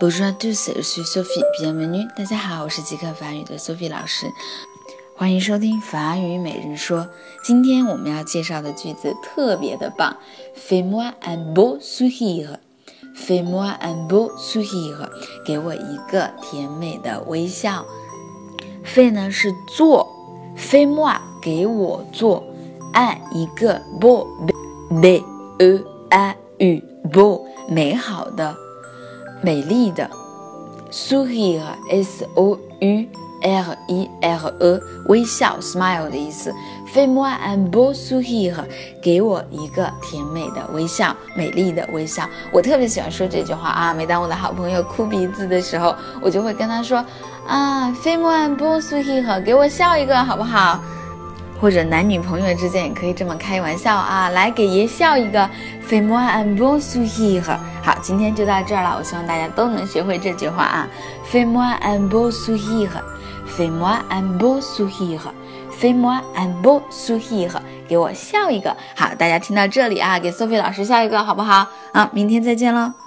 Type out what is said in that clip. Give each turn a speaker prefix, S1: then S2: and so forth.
S1: Bonjour à tous, je suis Sophie. Bienvenue. 大家好，我是即刻法语的 Sophie 老师，欢迎收听法语每日说。今天我们要介绍的句子特别的棒，Fais-moi un beau sourire. Fais-moi un beau sourire. 给我一个甜美的微笑。Fais 呢是做，Fais-moi 给我做，按一个 beau b e a u beau 美好的。美丽的，sourire s o u r i r e 微笑，smile 的意思。Fais-moi un beau sourire，给我一个甜美的微笑，美丽的微笑。我特别喜欢说这句话啊！每当我的好朋友哭鼻子的时候，我就会跟他说啊，Fais-moi un beau sourire，给我笑一个好不好？或者男女朋友之间也可以这么开玩笑啊，来，给爷笑一个，Fais-moi un beau sourire。好，今天就到这儿了，我希望大家都能学会这句话啊，Fais-moi un beau sourire，Fais-moi un beau sourire，Fais-moi un beau sourire，給我笑一个。好，大家听到这里啊，给 Sophie 老师笑一个好不好？啊，明天再见喽。